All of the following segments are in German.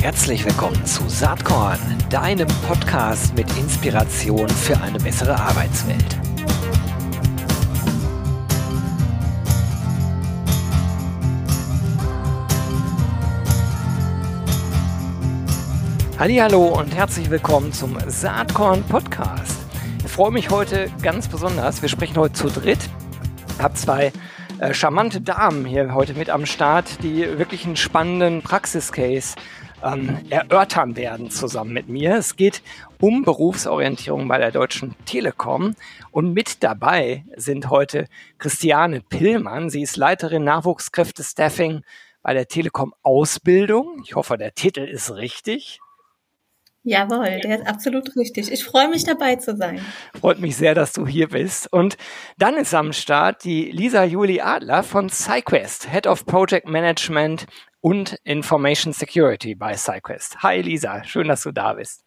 Herzlich willkommen zu Saatkorn, deinem Podcast mit Inspiration für eine bessere Arbeitswelt. Hallo und herzlich willkommen zum Saatkorn Podcast. Ich freue mich heute ganz besonders. Wir sprechen heute zu dritt. Ich habe zwei äh, charmante Damen hier heute mit am Start, die wirklich einen spannenden Praxiscase ähm, erörtern werden zusammen mit mir. Es geht um Berufsorientierung bei der Deutschen Telekom und mit dabei sind heute Christiane Pillmann. Sie ist Leiterin Nachwuchskräfte-Staffing bei der Telekom Ausbildung. Ich hoffe, der Titel ist richtig. Jawohl, der ist absolut richtig. Ich freue mich dabei zu sein. Freut mich sehr, dass du hier bist. Und dann ist am Start die Lisa Juli Adler von SciQuest, Head of Project Management und Information Security bei SciQuest. Hi Lisa, schön, dass du da bist.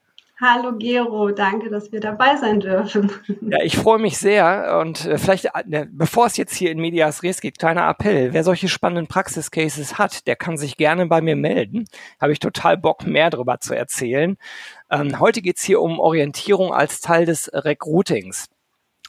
Hallo Gero, danke, dass wir dabei sein dürfen. Ja, ich freue mich sehr und äh, vielleicht, äh, bevor es jetzt hier in Medias Res geht, kleiner Appell. Wer solche spannenden Praxiscases hat, der kann sich gerne bei mir melden. Habe ich total Bock, mehr darüber zu erzählen. Ähm, heute geht's hier um Orientierung als Teil des Recruitings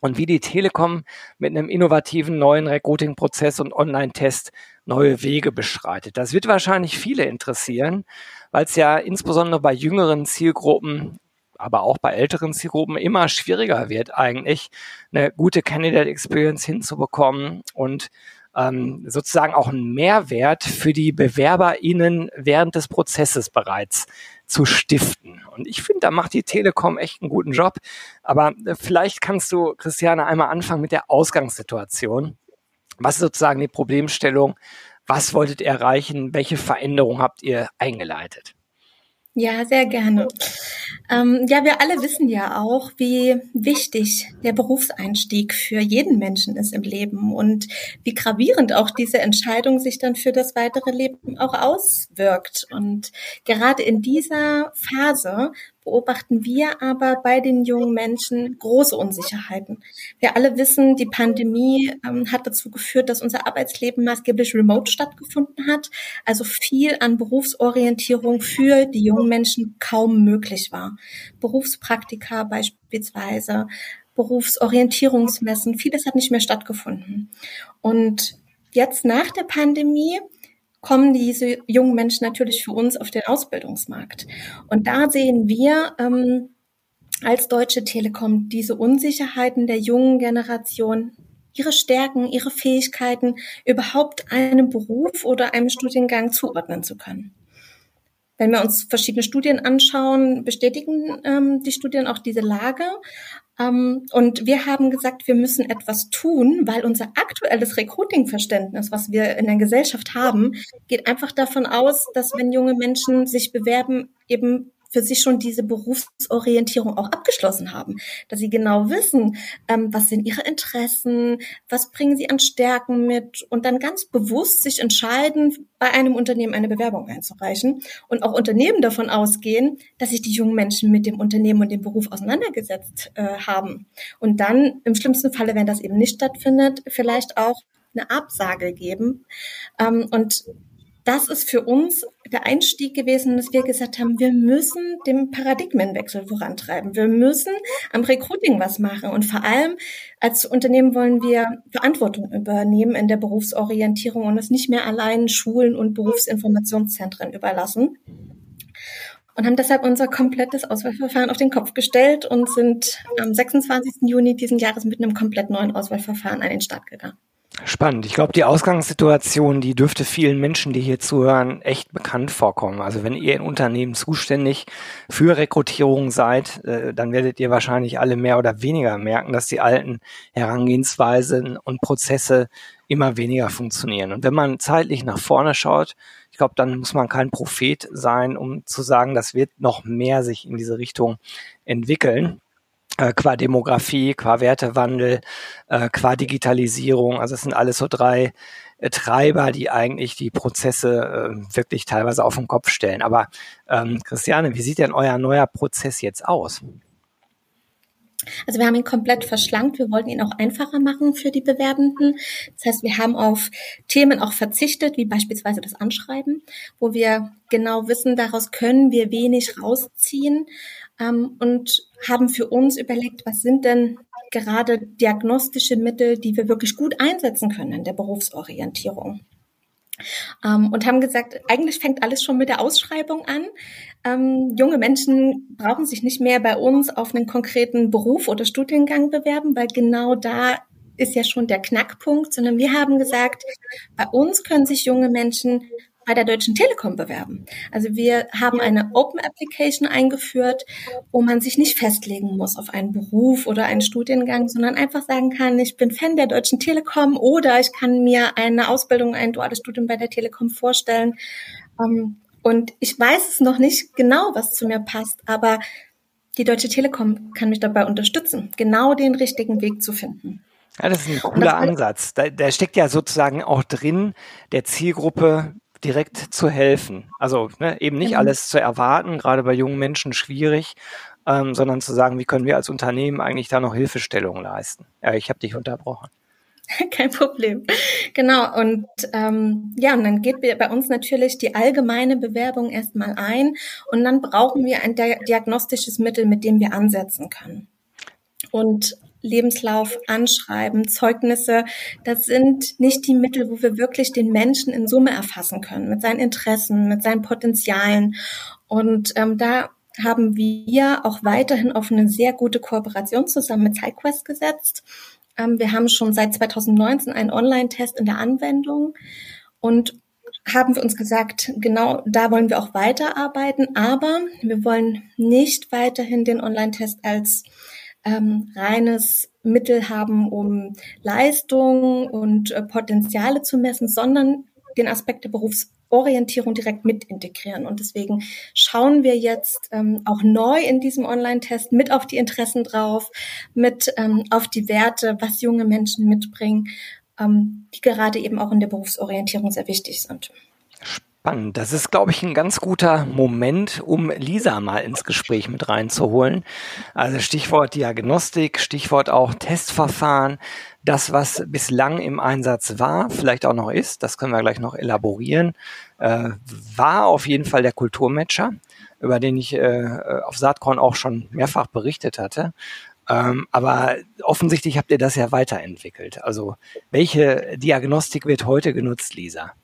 und wie die Telekom mit einem innovativen neuen Recruiting-Prozess und Online-Test neue Wege beschreitet. Das wird wahrscheinlich viele interessieren, weil es ja insbesondere bei jüngeren Zielgruppen aber auch bei älteren Zielgruppen immer schwieriger wird, eigentlich eine gute Candidate Experience hinzubekommen und ähm, sozusagen auch einen Mehrwert für die BewerberInnen während des Prozesses bereits zu stiften. Und ich finde, da macht die Telekom echt einen guten Job. Aber äh, vielleicht kannst du, Christiane, einmal anfangen mit der Ausgangssituation. Was ist sozusagen die Problemstellung? Was wolltet ihr erreichen? Welche Veränderungen habt ihr eingeleitet? Ja, sehr gerne. Ähm, ja, wir alle wissen ja auch, wie wichtig der Berufseinstieg für jeden Menschen ist im Leben und wie gravierend auch diese Entscheidung sich dann für das weitere Leben auch auswirkt. Und gerade in dieser Phase beobachten wir aber bei den jungen Menschen große Unsicherheiten. Wir alle wissen, die Pandemie ähm, hat dazu geführt, dass unser Arbeitsleben maßgeblich remote stattgefunden hat, also viel an Berufsorientierung für die jungen Menschen kaum möglich war. Berufspraktika beispielsweise, Berufsorientierungsmessen, vieles hat nicht mehr stattgefunden. Und jetzt nach der Pandemie kommen diese jungen Menschen natürlich für uns auf den Ausbildungsmarkt. Und da sehen wir ähm, als Deutsche Telekom diese Unsicherheiten der jungen Generation, ihre Stärken, ihre Fähigkeiten überhaupt einem Beruf oder einem Studiengang zuordnen zu können. Wenn wir uns verschiedene Studien anschauen, bestätigen ähm, die Studien auch diese Lage. Ähm, und wir haben gesagt, wir müssen etwas tun, weil unser aktuelles Recruiting-Verständnis, was wir in der Gesellschaft haben, geht einfach davon aus, dass wenn junge Menschen sich bewerben, eben für sich schon diese Berufsorientierung auch abgeschlossen haben, dass sie genau wissen, ähm, was sind ihre Interessen, was bringen sie an Stärken mit und dann ganz bewusst sich entscheiden, bei einem Unternehmen eine Bewerbung einzureichen und auch Unternehmen davon ausgehen, dass sich die jungen Menschen mit dem Unternehmen und dem Beruf auseinandergesetzt äh, haben. Und dann im schlimmsten Falle, wenn das eben nicht stattfindet, vielleicht auch eine Absage geben. Ähm, und das ist für uns der Einstieg gewesen, dass wir gesagt haben, wir müssen den Paradigmenwechsel vorantreiben. Wir müssen am Recruiting was machen. Und vor allem als Unternehmen wollen wir Verantwortung übernehmen in der Berufsorientierung und es nicht mehr allein Schulen und Berufsinformationszentren überlassen. Und haben deshalb unser komplettes Auswahlverfahren auf den Kopf gestellt und sind am 26. Juni diesen Jahres mit einem komplett neuen Auswahlverfahren an den Start gegangen. Spannend. Ich glaube, die Ausgangssituation, die dürfte vielen Menschen, die hier zuhören, echt bekannt vorkommen. Also wenn ihr in Unternehmen zuständig für Rekrutierung seid, äh, dann werdet ihr wahrscheinlich alle mehr oder weniger merken, dass die alten Herangehensweisen und Prozesse immer weniger funktionieren. Und wenn man zeitlich nach vorne schaut, ich glaube, dann muss man kein Prophet sein, um zu sagen, das wird noch mehr sich in diese Richtung entwickeln äh, qua Demografie, qua Wertewandel, äh, qua Digitalisierung. Also es sind alles so drei äh, Treiber, die eigentlich die Prozesse äh, wirklich teilweise auf den Kopf stellen. Aber ähm, Christiane, wie sieht denn euer neuer Prozess jetzt aus? Also wir haben ihn komplett verschlankt. Wir wollten ihn auch einfacher machen für die Bewerbenden. Das heißt, wir haben auf Themen auch verzichtet, wie beispielsweise das Anschreiben, wo wir genau wissen, daraus können wir wenig rausziehen ähm, und haben für uns überlegt, was sind denn gerade diagnostische Mittel, die wir wirklich gut einsetzen können in der Berufsorientierung. Ähm, und haben gesagt, eigentlich fängt alles schon mit der Ausschreibung an. Ähm, junge Menschen brauchen sich nicht mehr bei uns auf einen konkreten Beruf oder Studiengang bewerben, weil genau da ist ja schon der Knackpunkt, sondern wir haben gesagt, bei uns können sich junge Menschen bei der Deutschen Telekom bewerben. Also wir haben eine Open Application eingeführt, wo man sich nicht festlegen muss auf einen Beruf oder einen Studiengang, sondern einfach sagen kann, ich bin Fan der Deutschen Telekom oder ich kann mir eine Ausbildung, ein duales Studium bei der Telekom vorstellen. Ähm, und ich weiß es noch nicht genau, was zu mir passt, aber die Deutsche Telekom kann mich dabei unterstützen, genau den richtigen Weg zu finden. Ja, das ist ein cooler Ansatz. Da, da steckt ja sozusagen auch drin, der Zielgruppe direkt zu helfen. Also ne, eben nicht mhm. alles zu erwarten, gerade bei jungen Menschen schwierig, ähm, sondern zu sagen, wie können wir als Unternehmen eigentlich da noch Hilfestellung leisten. Ja, ich habe dich unterbrochen. Kein Problem. Genau. Und ähm, ja, und dann geht bei uns natürlich die allgemeine Bewerbung erstmal ein und dann brauchen wir ein diagnostisches Mittel, mit dem wir ansetzen können. Und Lebenslauf, Anschreiben, Zeugnisse, das sind nicht die Mittel, wo wir wirklich den Menschen in Summe erfassen können, mit seinen Interessen, mit seinen Potenzialen. Und ähm, da haben wir auch weiterhin auf eine sehr gute Kooperation zusammen mit SideQuest gesetzt. Ähm, wir haben schon seit 2019 einen Online-Test in der Anwendung und haben wir uns gesagt, genau da wollen wir auch weiterarbeiten, aber wir wollen nicht weiterhin den Online-Test als ähm, reines Mittel haben, um Leistung und äh, Potenziale zu messen, sondern den Aspekt der Berufsorientierung direkt mit integrieren. Und deswegen schauen wir jetzt ähm, auch neu in diesem Online-Test mit auf die Interessen drauf, mit ähm, auf die Werte, was junge Menschen mitbringen, ähm, die gerade eben auch in der Berufsorientierung sehr wichtig sind. Spannend. Das ist, glaube ich, ein ganz guter Moment, um Lisa mal ins Gespräch mit reinzuholen. Also Stichwort Diagnostik, Stichwort auch Testverfahren. Das, was bislang im Einsatz war, vielleicht auch noch ist, das können wir gleich noch elaborieren, äh, war auf jeden Fall der Kulturmatcher, über den ich äh, auf Saatkorn auch schon mehrfach berichtet hatte. Ähm, aber offensichtlich habt ihr das ja weiterentwickelt. Also welche Diagnostik wird heute genutzt, Lisa?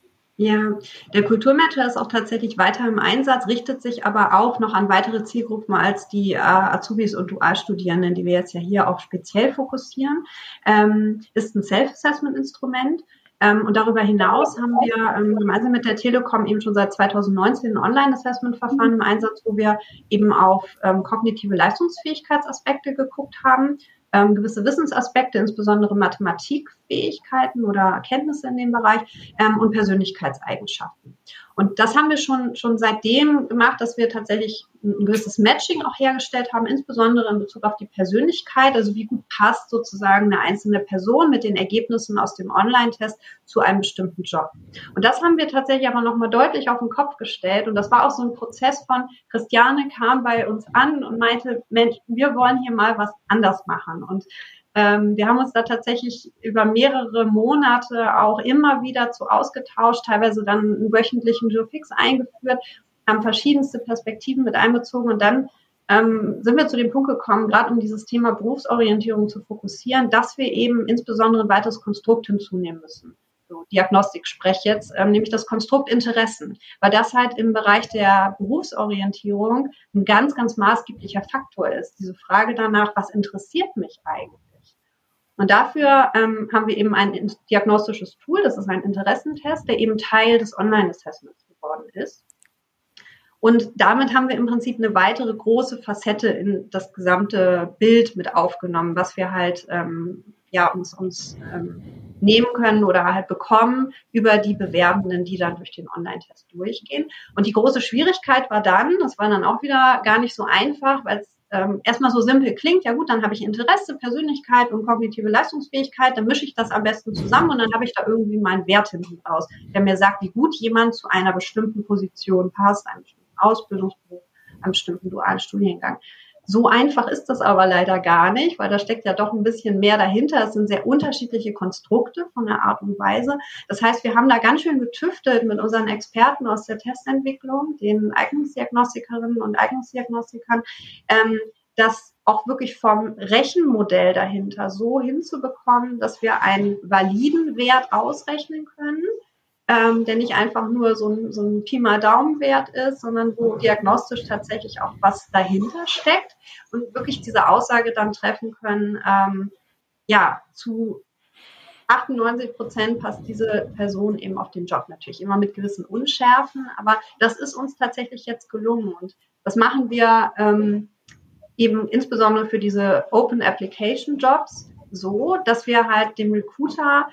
Ja, der Kulturmatcher ist auch tatsächlich weiter im Einsatz, richtet sich aber auch noch an weitere Zielgruppen als die äh, Azubis und Dualstudierenden, die wir jetzt ja hier auch speziell fokussieren. Ähm, ist ein Self-Assessment-Instrument. Ähm, und darüber hinaus haben wir ähm, gemeinsam mit der Telekom eben schon seit 2019 ein Online-Assessment-Verfahren im Einsatz, wo wir eben auf ähm, kognitive Leistungsfähigkeitsaspekte geguckt haben ähm, gewisse Wissensaspekte, insbesondere Mathematikfähigkeiten oder Kenntnisse in dem Bereich ähm, und Persönlichkeitseigenschaften. Und das haben wir schon, schon seitdem gemacht, dass wir tatsächlich ein gewisses Matching auch hergestellt haben, insbesondere in Bezug auf die Persönlichkeit, also wie gut passt sozusagen eine einzelne Person mit den Ergebnissen aus dem Online-Test zu einem bestimmten Job. Und das haben wir tatsächlich aber nochmal deutlich auf den Kopf gestellt. Und das war auch so ein Prozess von, Christiane kam bei uns an und meinte, Mensch, wir wollen hier mal was anders machen. Und ähm, wir haben uns da tatsächlich über mehrere Monate auch immer wieder zu ausgetauscht, teilweise dann einen wöchentlichen Joe Fix eingeführt, haben verschiedenste Perspektiven mit einbezogen und dann ähm, sind wir zu dem Punkt gekommen, gerade um dieses Thema Berufsorientierung zu fokussieren, dass wir eben insbesondere ein weiteres Konstrukt hinzunehmen müssen. So, Diagnostik spreche jetzt, ähm, nämlich das Konstrukt Interessen, weil das halt im Bereich der Berufsorientierung ein ganz, ganz maßgeblicher Faktor ist. Diese Frage danach, was interessiert mich eigentlich? Und dafür ähm, haben wir eben ein diagnostisches Tool, das ist ein Interessentest, der eben Teil des Online-Assessments geworden ist. Und damit haben wir im Prinzip eine weitere große Facette in das gesamte Bild mit aufgenommen, was wir halt ähm, ja uns, uns ähm, nehmen können oder halt bekommen über die Bewerbenden, die dann durch den Online-Test durchgehen. Und die große Schwierigkeit war dann, das war dann auch wieder gar nicht so einfach, weil es ähm, erstmal so simpel klingt, ja gut, dann habe ich Interesse, Persönlichkeit und kognitive Leistungsfähigkeit, dann mische ich das am besten zusammen und dann habe ich da irgendwie meinen Wert hinten raus, der mir sagt, wie gut jemand zu einer bestimmten Position passt, einem bestimmten Ausbildungsberuf, einem bestimmten dualen Studiengang. So einfach ist das aber leider gar nicht, weil da steckt ja doch ein bisschen mehr dahinter. Es sind sehr unterschiedliche Konstrukte von der Art und Weise. Das heißt, wir haben da ganz schön getüftelt mit unseren Experten aus der Testentwicklung, den Eignungsdiagnostikerinnen und Eignungsdiagnostikern, ähm, das auch wirklich vom Rechenmodell dahinter so hinzubekommen, dass wir einen validen Wert ausrechnen können ähm, der nicht einfach nur so ein, so ein Pi mal Daumenwert ist, sondern wo diagnostisch tatsächlich auch was dahinter steckt und wirklich diese Aussage dann treffen können, ähm, ja, zu 98 Prozent passt diese Person eben auf den Job natürlich immer mit gewissen Unschärfen, aber das ist uns tatsächlich jetzt gelungen und das machen wir ähm, eben insbesondere für diese Open Application Jobs so, dass wir halt dem Recruiter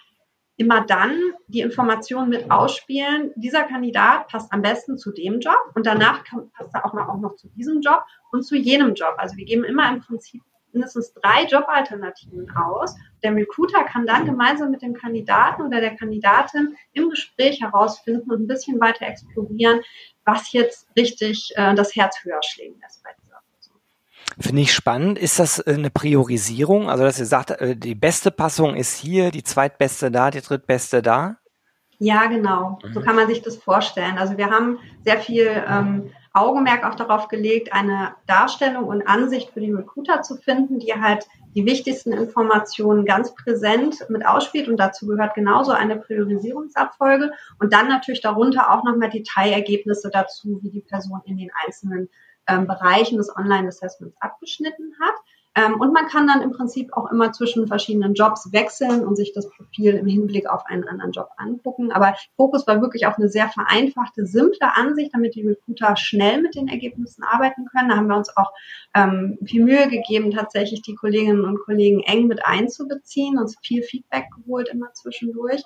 immer dann die Informationen mit ausspielen, dieser Kandidat passt am besten zu dem Job und danach passt er auch noch, auch noch zu diesem Job und zu jenem Job. Also wir geben immer im Prinzip mindestens drei Jobalternativen aus. Der Recruiter kann dann gemeinsam mit dem Kandidaten oder der Kandidatin im Gespräch herausfinden und ein bisschen weiter explorieren, was jetzt richtig äh, das Herz höher schlägen lässt Finde ich spannend. Ist das äh, eine Priorisierung? Also, dass ihr sagt, äh, die beste Passung ist hier, die zweitbeste da, die drittbeste da? Ja, genau. So mhm. kann man sich das vorstellen. Also wir haben sehr viel ähm, Augenmerk auch darauf gelegt, eine Darstellung und Ansicht für die Recruiter zu finden, die halt die wichtigsten Informationen ganz präsent mit ausspielt und dazu gehört genauso eine Priorisierungsabfolge und dann natürlich darunter auch nochmal Detailergebnisse dazu, wie die Person in den einzelnen ähm, Bereichen des Online-Assessments abgeschnitten hat. Ähm, und man kann dann im Prinzip auch immer zwischen verschiedenen Jobs wechseln und sich das Profil im Hinblick auf einen anderen Job angucken. Aber Fokus war wirklich auf eine sehr vereinfachte, simple Ansicht, damit die Recruiter schnell mit den Ergebnissen arbeiten können. Da haben wir uns auch ähm, viel Mühe gegeben, tatsächlich die Kolleginnen und Kollegen eng mit einzubeziehen, uns viel Feedback geholt immer zwischendurch.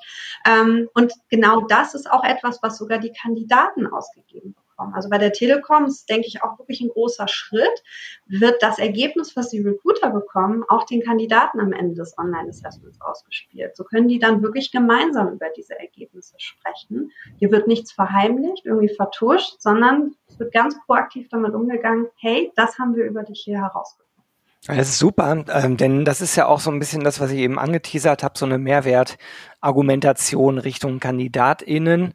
Ähm, und genau das ist auch etwas, was sogar die Kandidaten ausgegeben. Telekom. Also bei der Telekom ist, denke ich, auch wirklich ein großer Schritt, wird das Ergebnis, was die Recruiter bekommen, auch den Kandidaten am Ende des Online-Assessments ausgespielt. So können die dann wirklich gemeinsam über diese Ergebnisse sprechen. Hier wird nichts verheimlicht, irgendwie vertuscht, sondern es wird ganz proaktiv damit umgegangen, hey, das haben wir über dich hier herausgefunden. Das ist super, ähm, denn das ist ja auch so ein bisschen das, was ich eben angeteasert habe, so eine Mehrwertargumentation Richtung KandidatInnen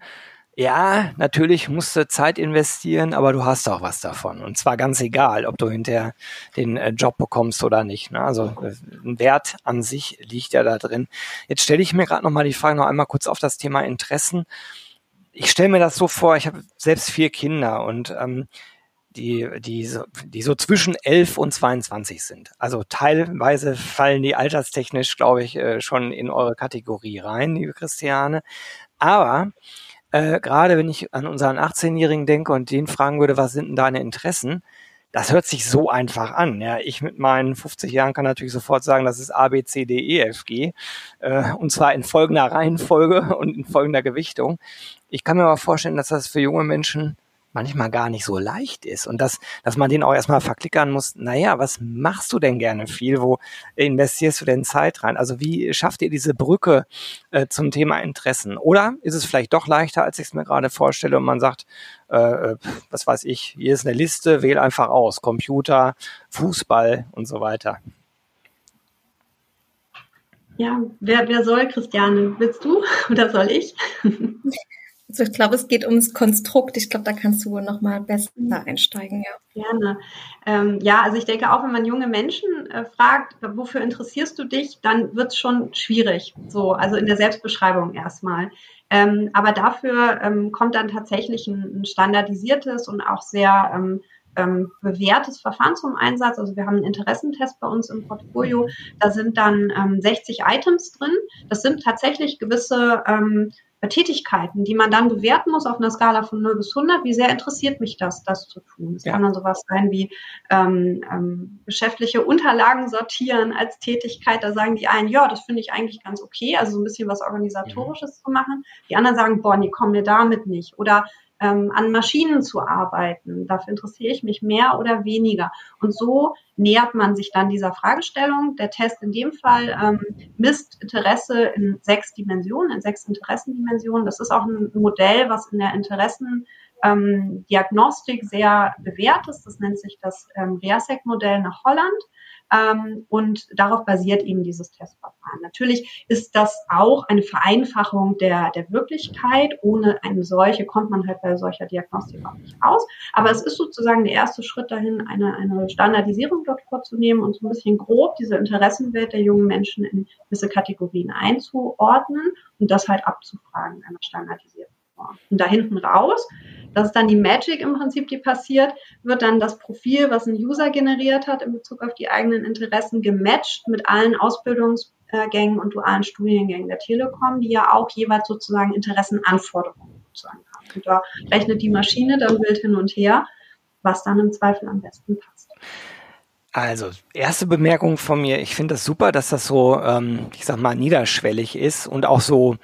ja, natürlich musst du Zeit investieren, aber du hast auch was davon. Und zwar ganz egal, ob du hinterher den äh, Job bekommst oder nicht. Ne? Also äh, ein Wert an sich liegt ja da drin. Jetzt stelle ich mir gerade noch mal die Frage noch einmal kurz auf das Thema Interessen. Ich stelle mir das so vor, ich habe selbst vier Kinder und ähm, die, die, so, die so zwischen 11 und 22 sind. Also teilweise fallen die alterstechnisch, glaube ich, äh, schon in eure Kategorie rein, liebe Christiane. Aber äh, gerade wenn ich an unseren 18-Jährigen denke und den fragen würde, was sind denn deine Interessen? Das hört sich so einfach an. Ja, ich mit meinen 50 Jahren kann natürlich sofort sagen, das ist A, B, C, D, E, F, G. Äh, und zwar in folgender Reihenfolge und in folgender Gewichtung. Ich kann mir aber vorstellen, dass das für junge Menschen manchmal gar nicht so leicht ist und dass, dass man den auch erstmal verklickern muss, naja, was machst du denn gerne viel? Wo investierst du denn Zeit rein? Also wie schafft ihr diese Brücke äh, zum Thema Interessen? Oder ist es vielleicht doch leichter, als ich es mir gerade vorstelle und man sagt, äh, äh was weiß ich, hier ist eine Liste, wähl einfach aus, Computer, Fußball und so weiter. Ja, wer, wer soll, Christiane? Willst du oder soll ich? Also ich glaube, es geht ums Konstrukt. Ich glaube, da kannst du wohl noch mal besser mhm. einsteigen, ja. Gerne. Ähm, ja, also ich denke auch, wenn man junge Menschen äh, fragt, wofür interessierst du dich, dann wird es schon schwierig. So, also in der Selbstbeschreibung erstmal. Ähm, aber dafür ähm, kommt dann tatsächlich ein, ein, standardisiertes und auch sehr ähm, ähm, bewährtes Verfahren zum Einsatz. Also wir haben einen Interessentest bei uns im Portfolio. Da sind dann ähm, 60 Items drin. Das sind tatsächlich gewisse ähm, Tätigkeiten, die man dann bewerten muss auf einer Skala von 0 bis 100. Wie sehr interessiert mich das, das zu tun? Es ja. kann dann sowas sein wie ähm, ähm, geschäftliche Unterlagen sortieren als Tätigkeit. Da sagen die einen, ja, das finde ich eigentlich ganz okay, also so ein bisschen was Organisatorisches mhm. zu machen. Die anderen sagen, boah, nee, komm mir damit nicht. Oder ähm, an Maschinen zu arbeiten. Dafür interessiere ich mich mehr oder weniger. Und so nähert man sich dann dieser Fragestellung. Der Test in dem Fall ähm, misst Interesse in sechs Dimensionen, in sechs Interessendimensionen. Das ist auch ein Modell, was in der Interessen ähm, sehr bewährt ist. Das nennt sich das ähm, VERSEC-Modell nach Holland. Ähm, und darauf basiert eben dieses Testverfahren. Natürlich ist das auch eine Vereinfachung der, der Wirklichkeit. Ohne eine solche kommt man halt bei solcher Diagnostik auch nicht aus. Aber es ist sozusagen der erste Schritt dahin, eine, eine Standardisierung dort vorzunehmen und so ein bisschen grob diese Interessenwelt der jungen Menschen in gewisse Kategorien einzuordnen und das halt abzufragen, einer standardisierten. Und da hinten raus das ist dann die Magic im Prinzip, die passiert, wird dann das Profil, was ein User generiert hat in Bezug auf die eigenen Interessen, gematcht mit allen Ausbildungsgängen und dualen Studiengängen der Telekom, die ja auch jeweils sozusagen Interessenanforderungen sozusagen haben. Und da rechnet die Maschine dann wild hin und her, was dann im Zweifel am besten passt. Also, erste Bemerkung von mir, ich finde das super, dass das so, ähm, ich sag mal, niederschwellig ist und auch so,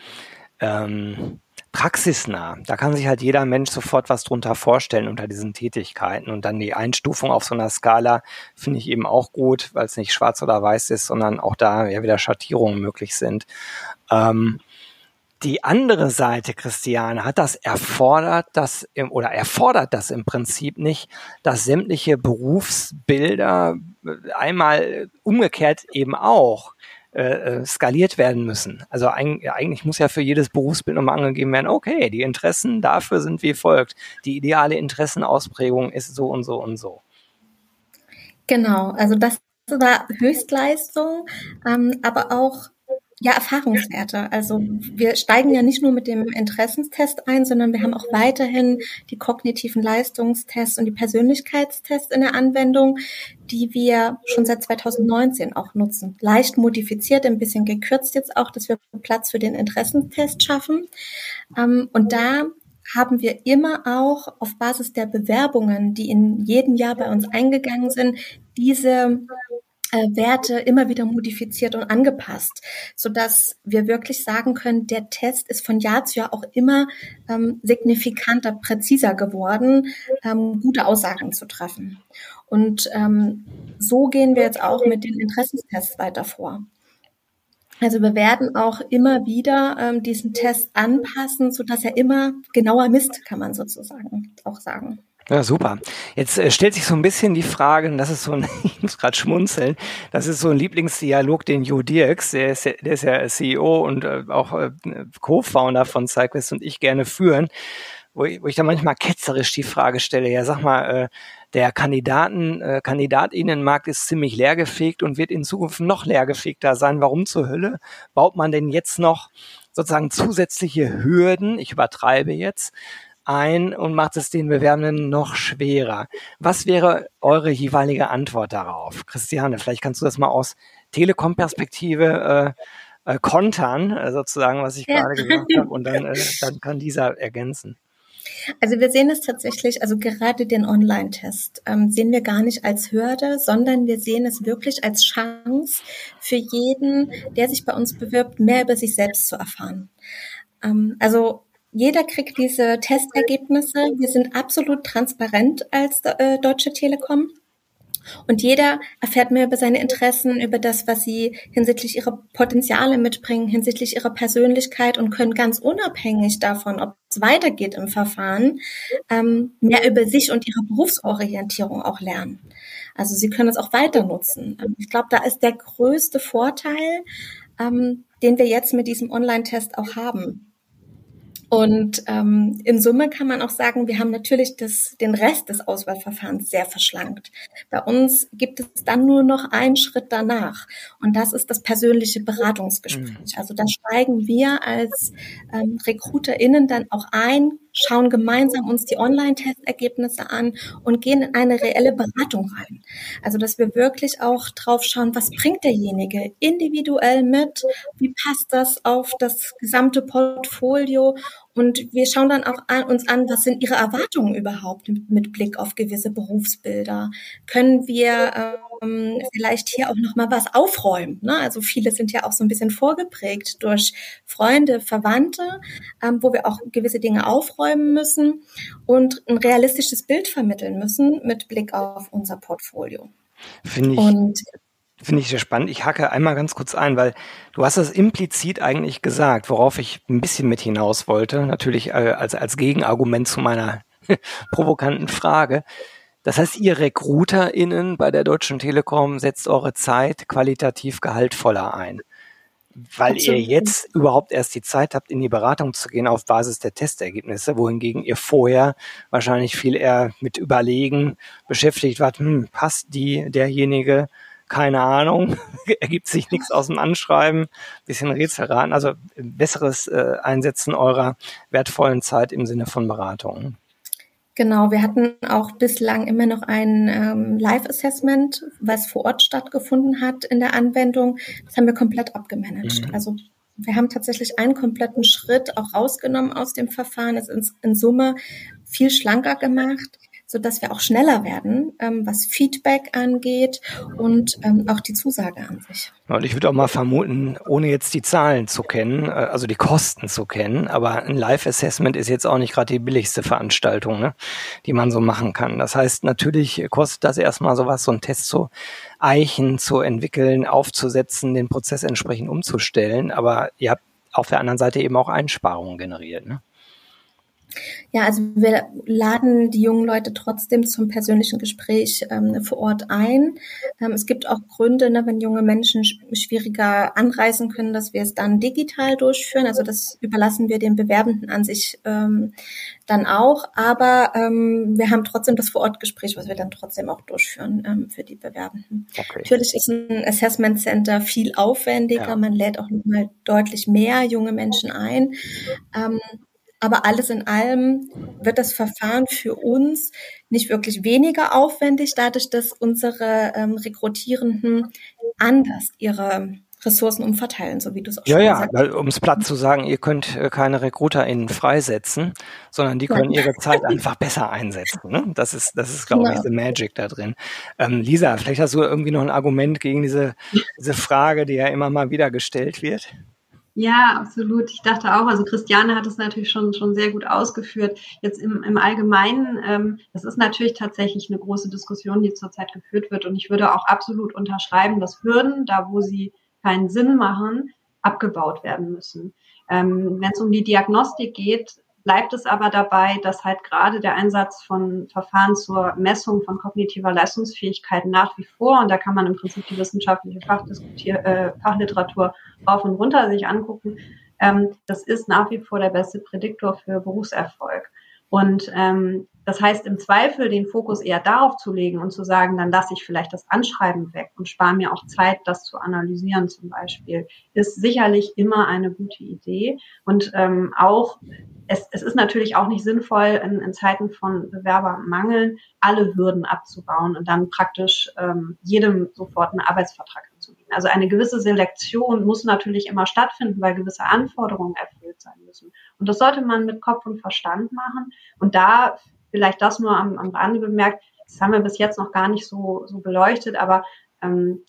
ähm, praxisnah. Da kann sich halt jeder Mensch sofort was drunter vorstellen unter diesen Tätigkeiten. Und dann die Einstufung auf so einer Skala finde ich eben auch gut, weil es nicht schwarz oder weiß ist, sondern auch da ja wieder Schattierungen möglich sind. Ähm, die andere Seite, Christiane, hat das erfordert, dass im, oder erfordert das im Prinzip nicht, dass sämtliche Berufsbilder einmal umgekehrt eben auch äh, äh, skaliert werden müssen. Also ein, eigentlich muss ja für jedes Berufsbild nochmal angegeben werden, okay, die Interessen dafür sind wie folgt. Die ideale Interessenausprägung ist so und so und so. Genau, also das war Höchstleistung, ähm, aber auch ja, Erfahrungswerte. Also wir steigen ja nicht nur mit dem Interessenstest ein, sondern wir haben auch weiterhin die kognitiven Leistungstests und die Persönlichkeitstests in der Anwendung, die wir schon seit 2019 auch nutzen. Leicht modifiziert, ein bisschen gekürzt jetzt auch, dass wir Platz für den Interessenstest schaffen. Ähm, und da haben wir immer auch auf Basis der Bewerbungen, die in jedem Jahr bei uns eingegangen sind, diese äh, Werte immer wieder modifiziert und angepasst, so dass wir wirklich sagen können, der Test ist von Jahr zu Jahr auch immer ähm, signifikanter, präziser geworden, ähm, gute Aussagen zu treffen. Und ähm, so gehen wir jetzt auch mit den Interessenstests weiter vor. Also wir werden auch immer wieder ähm, diesen Test anpassen, so dass er immer genauer misst, kann man sozusagen auch sagen. Ja, super. Jetzt äh, stellt sich so ein bisschen die Frage, und das ist so ein, ich muss gerade schmunzeln, das ist so ein Lieblingsdialog, den Jo Dirks, der ist, ja, der ist ja CEO und äh, auch äh, Co-Founder von Cyclist und ich gerne führen, wo ich, wo ich da manchmal ketzerisch die Frage stelle, ja sag mal, äh, der Kandidaten, äh, Kandidatinnenmarkt ist ziemlich leergefegt und wird in Zukunft noch leergefegter sein. Warum zur Hölle baut man denn jetzt noch sozusagen zusätzliche Hürden, ich übertreibe jetzt, ein und macht es den Bewerbenden noch schwerer. Was wäre eure jeweilige Antwort darauf? Christiane, vielleicht kannst du das mal aus Telekom-Perspektive äh, äh, kontern, äh, sozusagen, was ich ja. gerade gesagt habe, und dann, äh, dann kann dieser ergänzen. Also wir sehen es tatsächlich, also gerade den Online-Test ähm, sehen wir gar nicht als Hürde, sondern wir sehen es wirklich als Chance für jeden, der sich bei uns bewirbt, mehr über sich selbst zu erfahren. Ähm, also jeder kriegt diese Testergebnisse. Wir sind absolut transparent als äh, Deutsche Telekom. Und jeder erfährt mehr über seine Interessen, über das, was sie hinsichtlich ihrer Potenziale mitbringen, hinsichtlich ihrer Persönlichkeit und können ganz unabhängig davon, ob es weitergeht im Verfahren, ähm, mehr über sich und ihre Berufsorientierung auch lernen. Also sie können es auch weiter nutzen. Ähm, ich glaube, da ist der größte Vorteil, ähm, den wir jetzt mit diesem Online-Test auch haben. Und ähm, in Summe kann man auch sagen, wir haben natürlich das, den Rest des Auswahlverfahrens sehr verschlankt. Bei uns gibt es dann nur noch einen Schritt danach. Und das ist das persönliche Beratungsgespräch. Mhm. Also da steigen wir als ähm, RecruiterInnen dann auch ein, schauen gemeinsam uns die Online-Testergebnisse an und gehen in eine reelle Beratung rein. Also, dass wir wirklich auch drauf schauen, was bringt derjenige individuell mit? Wie passt das auf das gesamte Portfolio? Und wir schauen dann auch an, uns an, was sind Ihre Erwartungen überhaupt mit, mit Blick auf gewisse Berufsbilder? Können wir ähm, vielleicht hier auch noch mal was aufräumen? Ne? Also viele sind ja auch so ein bisschen vorgeprägt durch Freunde, Verwandte, ähm, wo wir auch gewisse Dinge aufräumen müssen und ein realistisches Bild vermitteln müssen mit Blick auf unser Portfolio. Finde ich. Und Finde ich sehr spannend. Ich hacke einmal ganz kurz ein, weil du hast es implizit eigentlich gesagt, worauf ich ein bisschen mit hinaus wollte. Natürlich äh, als, als Gegenargument zu meiner provokanten Frage. Das heißt, ihr RecruiterInnen bei der Deutschen Telekom setzt eure Zeit qualitativ gehaltvoller ein. Weil Absolut. ihr jetzt überhaupt erst die Zeit habt, in die Beratung zu gehen auf Basis der Testergebnisse, wohingegen ihr vorher wahrscheinlich viel eher mit Überlegen beschäftigt wart, hm, passt die, derjenige, keine Ahnung, ergibt sich nichts aus dem Anschreiben, bisschen Rätselraten, also besseres äh, Einsetzen eurer wertvollen Zeit im Sinne von Beratung. Genau, wir hatten auch bislang immer noch ein ähm, Live-Assessment, was vor Ort stattgefunden hat in der Anwendung. Das haben wir komplett abgemanagt. Mhm. Also wir haben tatsächlich einen kompletten Schritt auch rausgenommen aus dem Verfahren, es ist in Summe viel schlanker gemacht so dass wir auch schneller werden, ähm, was Feedback angeht und ähm, auch die Zusage an sich. Und ich würde auch mal vermuten, ohne jetzt die Zahlen zu kennen, äh, also die Kosten zu kennen, aber ein Live-Assessment ist jetzt auch nicht gerade die billigste Veranstaltung, ne, die man so machen kann. Das heißt, natürlich kostet das erstmal sowas, so einen Test zu eichen, zu entwickeln, aufzusetzen, den Prozess entsprechend umzustellen, aber ihr habt auf der anderen Seite eben auch Einsparungen generiert. Ne? Ja, also wir laden die jungen Leute trotzdem zum persönlichen Gespräch ähm, vor Ort ein. Ähm, es gibt auch Gründe, ne, wenn junge Menschen sch schwieriger anreisen können, dass wir es dann digital durchführen. Also das überlassen wir den Bewerbenden an sich ähm, dann auch. Aber ähm, wir haben trotzdem das Vorortgespräch, was wir dann trotzdem auch durchführen ähm, für die Bewerbenden. Okay. Natürlich ist ein Assessment Center viel aufwendiger. Ja. Man lädt auch nochmal deutlich mehr junge Menschen ein. Aber alles in allem wird das Verfahren für uns nicht wirklich weniger aufwendig, dadurch, dass unsere ähm, Rekrutierenden anders ihre Ressourcen umverteilen, so wie du es auch ja, schon ja, gesagt hast. Ja, um es platt zu sagen, ihr könnt äh, keine RekruterInnen freisetzen, sondern die können ihre Zeit einfach besser einsetzen. Ne? Das ist, das ist, glaube genau. ich, the magic da drin. Ähm, Lisa, vielleicht hast du irgendwie noch ein Argument gegen diese, diese Frage, die ja immer mal wieder gestellt wird. Ja, absolut. Ich dachte auch, also Christiane hat es natürlich schon, schon sehr gut ausgeführt. Jetzt im, im Allgemeinen, ähm, das ist natürlich tatsächlich eine große Diskussion, die zurzeit geführt wird. Und ich würde auch absolut unterschreiben, dass Hürden, da wo sie keinen Sinn machen, abgebaut werden müssen. Ähm, Wenn es um die Diagnostik geht, bleibt es aber dabei, dass halt gerade der Einsatz von Verfahren zur Messung von kognitiver Leistungsfähigkeit nach wie vor, und da kann man im Prinzip die wissenschaftliche äh, Fachliteratur rauf und runter sich angucken, ähm, das ist nach wie vor der beste Prädiktor für Berufserfolg. Und ähm, das heißt, im Zweifel den Fokus eher darauf zu legen und zu sagen, dann lasse ich vielleicht das Anschreiben weg und spare mir auch Zeit, das zu analysieren zum Beispiel, ist sicherlich immer eine gute Idee. Und ähm, auch, es, es ist natürlich auch nicht sinnvoll, in, in Zeiten von Bewerbermangeln alle Hürden abzubauen und dann praktisch ähm, jedem sofort einen Arbeitsvertrag anzubieten. Also eine gewisse Selektion muss natürlich immer stattfinden, weil gewisse Anforderungen erfüllt sein müssen. Und das sollte man mit Kopf und Verstand machen. Und da vielleicht das nur am, am Rande bemerkt, das haben wir bis jetzt noch gar nicht so, so beleuchtet, aber ähm,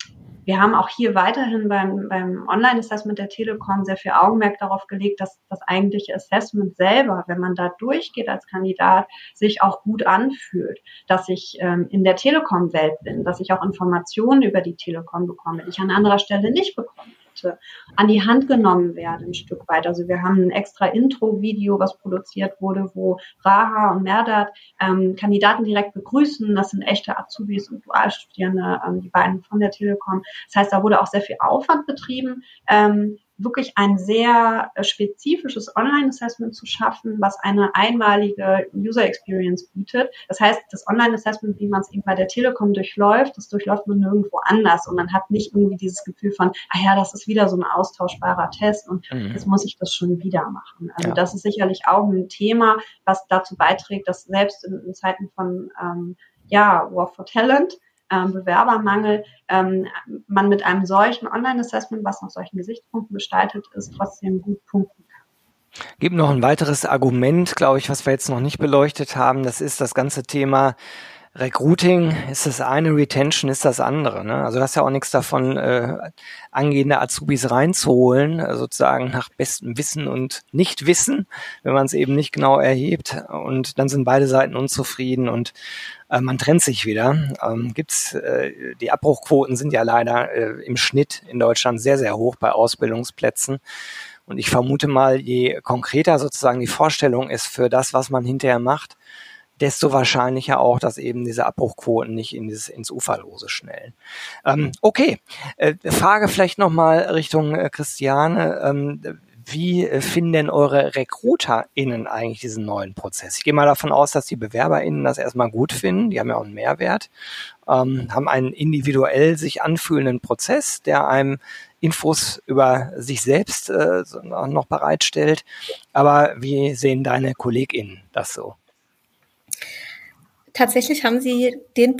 wir haben auch hier weiterhin beim, beim Online-Assessment der Telekom sehr viel Augenmerk darauf gelegt, dass das eigentliche Assessment selber, wenn man da durchgeht als Kandidat, sich auch gut anfühlt, dass ich ähm, in der Telekom-Welt bin, dass ich auch Informationen über die Telekom bekomme, die ich an anderer Stelle nicht bekomme. Kontakte an die Hand genommen werden, ein Stück weit. Also wir haben ein extra Intro-Video, was produziert wurde, wo Raha und Merdat ähm, Kandidaten direkt begrüßen. Das sind echte Azubis und Dualstudierende, ähm, die beiden von der Telekom. Das heißt, da wurde auch sehr viel Aufwand betrieben. Ähm, wirklich ein sehr äh, spezifisches Online-Assessment zu schaffen, was eine einmalige User Experience bietet. Das heißt, das Online-Assessment, wie man es eben bei der Telekom durchläuft, das durchläuft man nirgendwo anders und man hat nicht irgendwie dieses Gefühl von, ah ja, das ist wieder so ein austauschbarer Test und mhm. jetzt muss ich das schon wieder machen. Also ja. das ist sicherlich auch ein Thema, was dazu beiträgt, dass selbst in, in Zeiten von ähm, ja, War for Talent ähm, Bewerbermangel, ähm, man mit einem solchen Online-Assessment, was nach solchen Gesichtspunkten gestaltet ist, trotzdem gut punkten kann. Gibt noch ein weiteres Argument, glaube ich, was wir jetzt noch nicht beleuchtet haben. Das ist das ganze Thema Recruiting ist das eine, Retention ist das andere. Ne? Also du hast ja auch nichts davon, äh, angehende Azubis reinzuholen, äh, sozusagen nach bestem Wissen und Nichtwissen, wenn man es eben nicht genau erhebt. Und dann sind beide Seiten unzufrieden und äh, man trennt sich wieder. Ähm, gibt's äh, die Abbruchquoten sind ja leider äh, im Schnitt in Deutschland sehr sehr hoch bei Ausbildungsplätzen. Und ich vermute mal, je konkreter sozusagen die Vorstellung ist für das, was man hinterher macht, desto wahrscheinlicher auch, dass eben diese Abbruchquoten nicht in dieses, ins Uferlose schnellen. Ähm, okay, äh, Frage vielleicht nochmal Richtung äh, Christiane. Ähm, wie äh, finden denn eure RekruterInnen eigentlich diesen neuen Prozess? Ich gehe mal davon aus, dass die BewerberInnen das erstmal gut finden. Die haben ja auch einen Mehrwert, ähm, haben einen individuell sich anfühlenden Prozess, der einem Infos über sich selbst äh, noch bereitstellt. Aber wie sehen deine KollegInnen das so? Tatsächlich haben sie den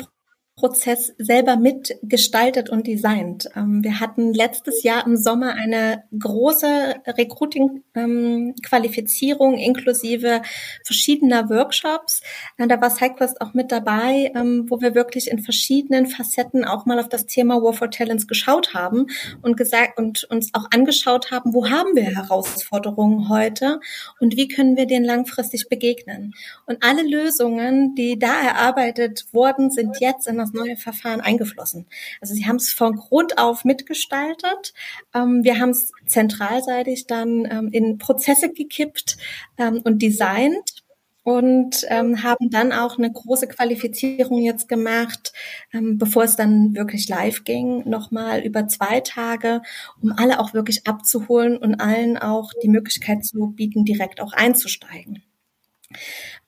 Prozess selber mitgestaltet und designt. Ähm, wir hatten letztes Jahr im Sommer eine große Recruiting-Qualifizierung inklusive verschiedener Workshops. Äh, da war SideQuest auch mit dabei, ähm, wo wir wirklich in verschiedenen Facetten auch mal auf das Thema War for Talents geschaut haben und gesagt und uns auch angeschaut haben, wo haben wir Herausforderungen heute und wie können wir denen langfristig begegnen. Und alle Lösungen, die da erarbeitet wurden, sind jetzt in das neue Verfahren eingeflossen. Also sie haben es von Grund auf mitgestaltet. Ähm, wir haben es zentralseitig dann ähm, in Prozesse gekippt ähm, und designt und ähm, haben dann auch eine große Qualifizierung jetzt gemacht, ähm, bevor es dann wirklich live ging, nochmal über zwei Tage, um alle auch wirklich abzuholen und allen auch die Möglichkeit zu bieten, direkt auch einzusteigen.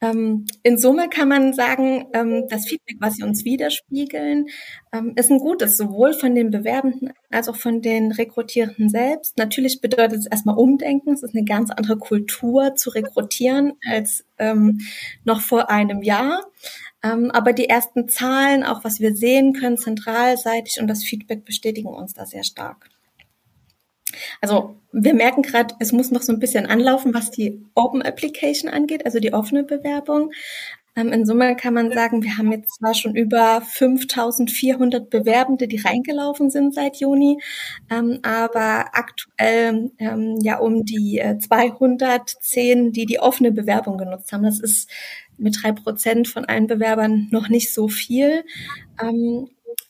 Ähm, in Summe kann man sagen, ähm, das Feedback, was sie uns widerspiegeln, ähm, ist ein gutes, sowohl von den Bewerbenden als auch von den Rekrutierenden selbst. Natürlich bedeutet es erstmal Umdenken. Es ist eine ganz andere Kultur zu rekrutieren als noch vor einem Jahr. Aber die ersten Zahlen, auch was wir sehen können, zentralseitig und das Feedback bestätigen uns da sehr stark. Also wir merken gerade, es muss noch so ein bisschen anlaufen, was die Open Application angeht, also die offene Bewerbung. Ähm, in Summe kann man sagen, wir haben jetzt zwar schon über 5400 Bewerbende, die reingelaufen sind seit Juni, ähm, aber aktuell ähm, ja um die 210, äh, die die offene Bewerbung genutzt haben. Das ist mit drei Prozent von allen Bewerbern noch nicht so viel.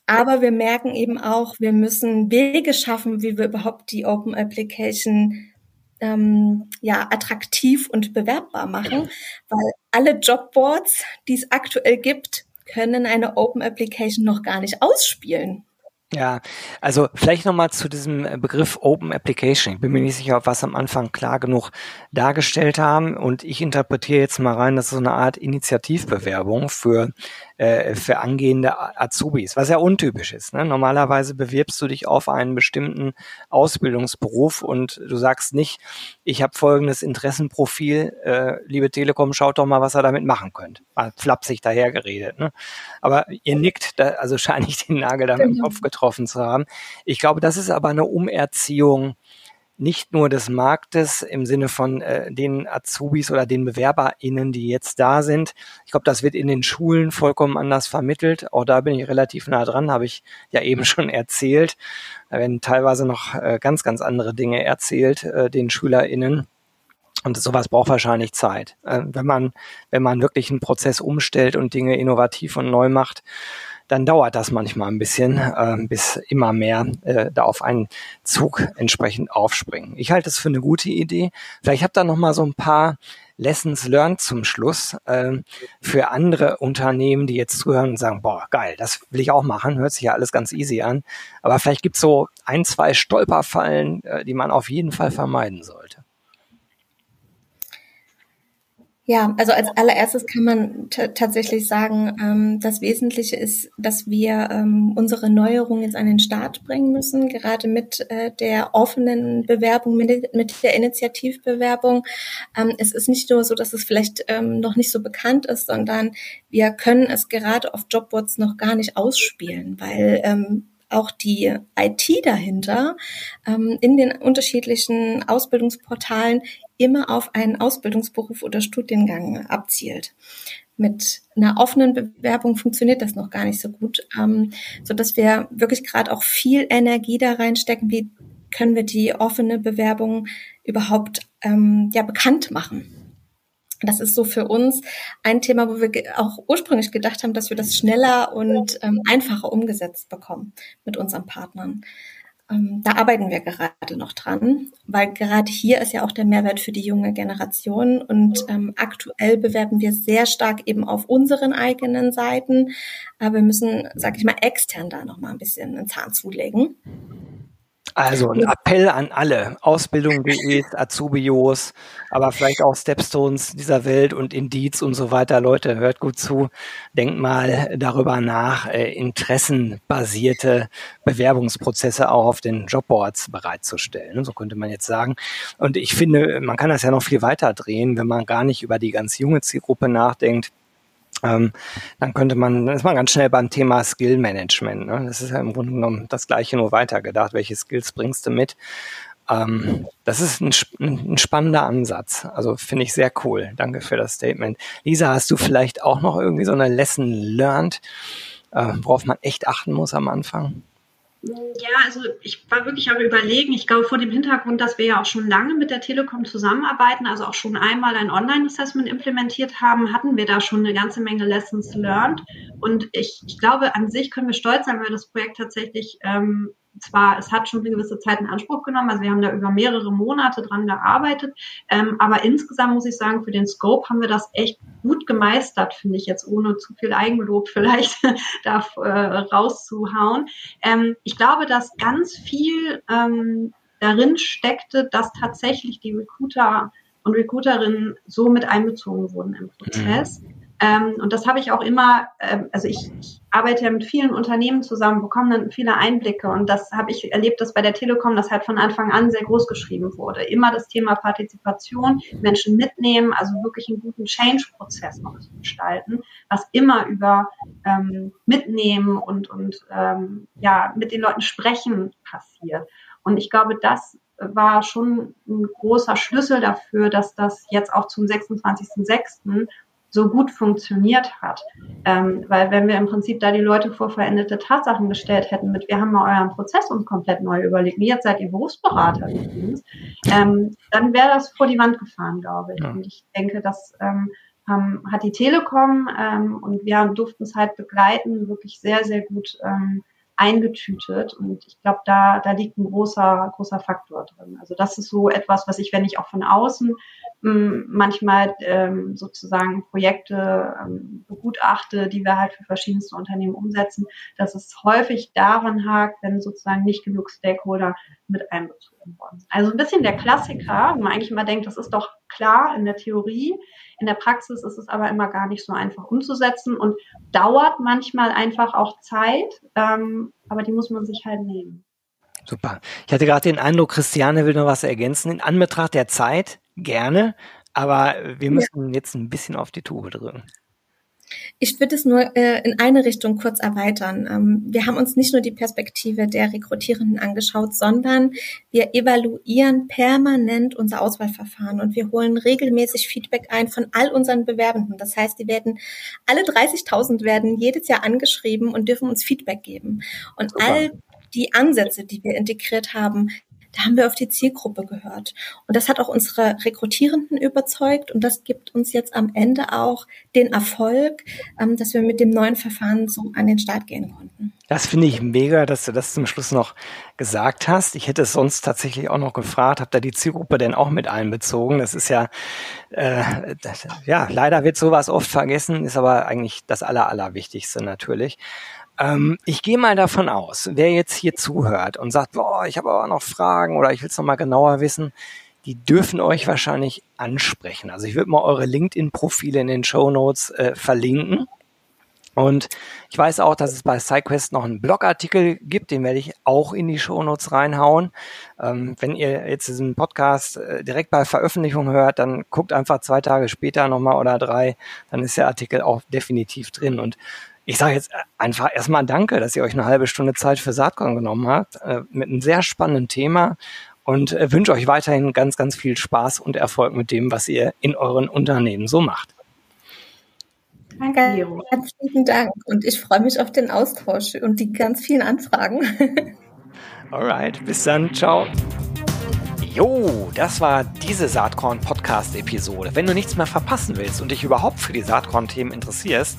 Aber wir merken eben auch, wir müssen Wege schaffen, wie wir überhaupt die Open Application ähm, ja, attraktiv und bewerbbar machen, weil alle Jobboards, die es aktuell gibt, können eine Open Application noch gar nicht ausspielen. Ja, also vielleicht nochmal zu diesem Begriff Open Application. Ich bin mir nicht sicher, ob wir es am Anfang klar genug dargestellt haben. Und ich interpretiere jetzt mal rein, das ist so eine Art Initiativbewerbung für äh, für angehende Azubis, was ja untypisch ist. Ne? Normalerweise bewirbst du dich auf einen bestimmten Ausbildungsberuf und du sagst nicht, ich habe folgendes Interessenprofil, äh, liebe Telekom, schaut doch mal, was ihr damit machen könnt. Mal flapsig dahergeredet. Ne? Aber ihr nickt, da, also scheine ich den Nagel da mit dem Kopf getroffen zu haben. Ich glaube, das ist aber eine Umerziehung nicht nur des Marktes im Sinne von äh, den Azubis oder den BewerberInnen, die jetzt da sind. Ich glaube, das wird in den Schulen vollkommen anders vermittelt. Auch da bin ich relativ nah dran, habe ich ja eben schon erzählt. Da werden teilweise noch äh, ganz, ganz andere Dinge erzählt, äh, den SchülerInnen. Und sowas braucht wahrscheinlich Zeit. Äh, wenn man, wenn man wirklich einen Prozess umstellt und Dinge innovativ und neu macht, dann dauert das manchmal ein bisschen, äh, bis immer mehr äh, da auf einen Zug entsprechend aufspringen. Ich halte es für eine gute Idee. Vielleicht habt ihr noch mal so ein paar Lessons learned zum Schluss äh, für andere Unternehmen, die jetzt zuhören und sagen, boah, geil, das will ich auch machen, hört sich ja alles ganz easy an. Aber vielleicht gibt's so ein, zwei Stolperfallen, äh, die man auf jeden Fall vermeiden sollte. Ja, also als allererstes kann man tatsächlich sagen, ähm, das Wesentliche ist, dass wir ähm, unsere Neuerungen jetzt an den Start bringen müssen, gerade mit äh, der offenen Bewerbung, mit, mit der Initiativbewerbung. Ähm, es ist nicht nur so, dass es vielleicht ähm, noch nicht so bekannt ist, sondern wir können es gerade auf Jobboards noch gar nicht ausspielen, weil ähm, auch die IT dahinter ähm, in den unterschiedlichen Ausbildungsportalen immer auf einen Ausbildungsberuf oder Studiengang abzielt. Mit einer offenen Bewerbung funktioniert das noch gar nicht so gut, ähm, so dass wir wirklich gerade auch viel Energie da reinstecken. Wie können wir die offene Bewerbung überhaupt ähm, ja bekannt machen? Das ist so für uns ein Thema, wo wir auch ursprünglich gedacht haben, dass wir das schneller und ähm, einfacher umgesetzt bekommen mit unseren Partnern. Ähm, da arbeiten wir gerade noch dran, weil gerade hier ist ja auch der Mehrwert für die junge Generation und ähm, aktuell bewerben wir sehr stark eben auf unseren eigenen Seiten, aber wir müssen, sag ich mal, extern da noch mal ein bisschen einen Zahn zulegen. Also ein Appell an alle, Ausbildung.de, Azubios, aber vielleicht auch Stepstones dieser Welt und Indiz und so weiter. Leute, hört gut zu, denkt mal darüber nach, äh, interessenbasierte Bewerbungsprozesse auch auf den Jobboards bereitzustellen. So könnte man jetzt sagen. Und ich finde, man kann das ja noch viel weiter drehen, wenn man gar nicht über die ganz junge Zielgruppe nachdenkt ähm, dann könnte man, dann ist man ganz schnell beim Thema Skill Management. Ne? Das ist ja im Grunde genommen das Gleiche nur weitergedacht. Welche Skills bringst du mit? Ähm, das ist ein, ein spannender Ansatz. Also finde ich sehr cool. Danke für das Statement. Lisa, hast du vielleicht auch noch irgendwie so eine Lesson learned, äh, worauf man echt achten muss am Anfang? Ja, also ich war wirklich am Überlegen. Ich glaube, vor dem Hintergrund, dass wir ja auch schon lange mit der Telekom zusammenarbeiten, also auch schon einmal ein Online-Assessment implementiert haben, hatten wir da schon eine ganze Menge Lessons learned. Und ich, ich glaube, an sich können wir stolz sein, weil das Projekt tatsächlich ähm, zwar, es hat schon eine gewisse Zeit in Anspruch genommen, also wir haben da über mehrere Monate dran gearbeitet, ähm, aber insgesamt muss ich sagen, für den Scope haben wir das echt gut gemeistert, finde ich jetzt, ohne zu viel Eigenlob vielleicht da äh, rauszuhauen. Ähm, ich glaube, dass ganz viel ähm, darin steckte, dass tatsächlich die Recruiter und Recruiterinnen so mit einbezogen wurden im Prozess. Mhm ähm, und das habe ich auch immer, ähm, also ich, ich arbeite ja mit vielen Unternehmen zusammen, bekomme dann viele Einblicke und das habe ich erlebt, dass bei der Telekom das halt von Anfang an sehr groß geschrieben wurde. Immer das Thema Partizipation, Menschen mitnehmen, also wirklich einen guten Change-Prozess noch zu gestalten, was immer über ähm, Mitnehmen und, und ähm, ja, mit den Leuten sprechen passiert. Und ich glaube, das war schon ein großer Schlüssel dafür, dass das jetzt auch zum 26.06 so gut funktioniert hat. Ähm, weil wenn wir im Prinzip da die Leute vor veränderte Tatsachen gestellt hätten mit, wir haben mal euren Prozess uns komplett neu überlegt, jetzt seid ihr Berufsberater übrigens, ähm, dann wäre das vor die Wand gefahren, glaube ich. Ja. Und ich denke, das ähm, haben, hat die Telekom ähm, und wir durften es halt begleiten, wirklich sehr, sehr gut ähm, eingetütet. Und ich glaube, da, da liegt ein großer, großer Faktor drin. Also das ist so etwas, was ich, wenn ich auch von außen manchmal ähm, sozusagen Projekte ähm, begutachte, die wir halt für verschiedenste Unternehmen umsetzen, dass es häufig daran hakt, wenn sozusagen nicht genug Stakeholder mit einbezogen worden sind. Also ein bisschen der Klassiker, wo man eigentlich immer denkt, das ist doch klar in der Theorie. In der Praxis ist es aber immer gar nicht so einfach umzusetzen und dauert manchmal einfach auch Zeit, ähm, aber die muss man sich halt nehmen. Super. Ich hatte gerade den Eindruck, Christiane will noch was ergänzen. In Anbetracht der Zeit gerne, aber wir müssen ja. jetzt ein bisschen auf die Tube drücken. Ich würde es nur äh, in eine Richtung kurz erweitern. Ähm, wir haben uns nicht nur die Perspektive der Rekrutierenden angeschaut, sondern wir evaluieren permanent unser Auswahlverfahren und wir holen regelmäßig Feedback ein von all unseren Bewerbenden. Das heißt, die werden alle 30.000 werden jedes Jahr angeschrieben und dürfen uns Feedback geben. Und Super. all die Ansätze, die wir integriert haben, da haben wir auf die Zielgruppe gehört. Und das hat auch unsere Rekrutierenden überzeugt und das gibt uns jetzt am Ende auch den Erfolg, ähm, dass wir mit dem neuen Verfahren so an den Start gehen konnten. Das finde ich mega, dass du das zum Schluss noch gesagt hast. Ich hätte es sonst tatsächlich auch noch gefragt, habt ihr die Zielgruppe denn auch mit einbezogen? Das ist ja, äh, das, ja, leider wird sowas oft vergessen, ist aber eigentlich das Aller, Allerwichtigste natürlich. Ähm, ich gehe mal davon aus, wer jetzt hier zuhört und sagt, boah, ich habe aber noch Fragen oder ich will es nochmal genauer wissen, die dürfen euch wahrscheinlich ansprechen. Also ich würde mal eure LinkedIn-Profile in den Show Notes äh, verlinken. Und ich weiß auch, dass es bei SciQuest noch einen Blogartikel gibt, den werde ich auch in die Shownotes reinhauen. Ähm, wenn ihr jetzt diesen Podcast äh, direkt bei Veröffentlichung hört, dann guckt einfach zwei Tage später nochmal oder drei, dann ist der Artikel auch definitiv drin. Und ich sage jetzt einfach erstmal Danke, dass ihr euch eine halbe Stunde Zeit für Saatkorn genommen habt, äh, mit einem sehr spannenden Thema und äh, wünsche euch weiterhin ganz, ganz viel Spaß und Erfolg mit dem, was ihr in euren Unternehmen so macht. Danke, herzlichen Dank und ich freue mich auf den Austausch und die ganz vielen Anfragen. Alright, bis dann, ciao. Jo, das war diese Saatkorn Podcast Episode. Wenn du nichts mehr verpassen willst und dich überhaupt für die Saatkorn Themen interessierst,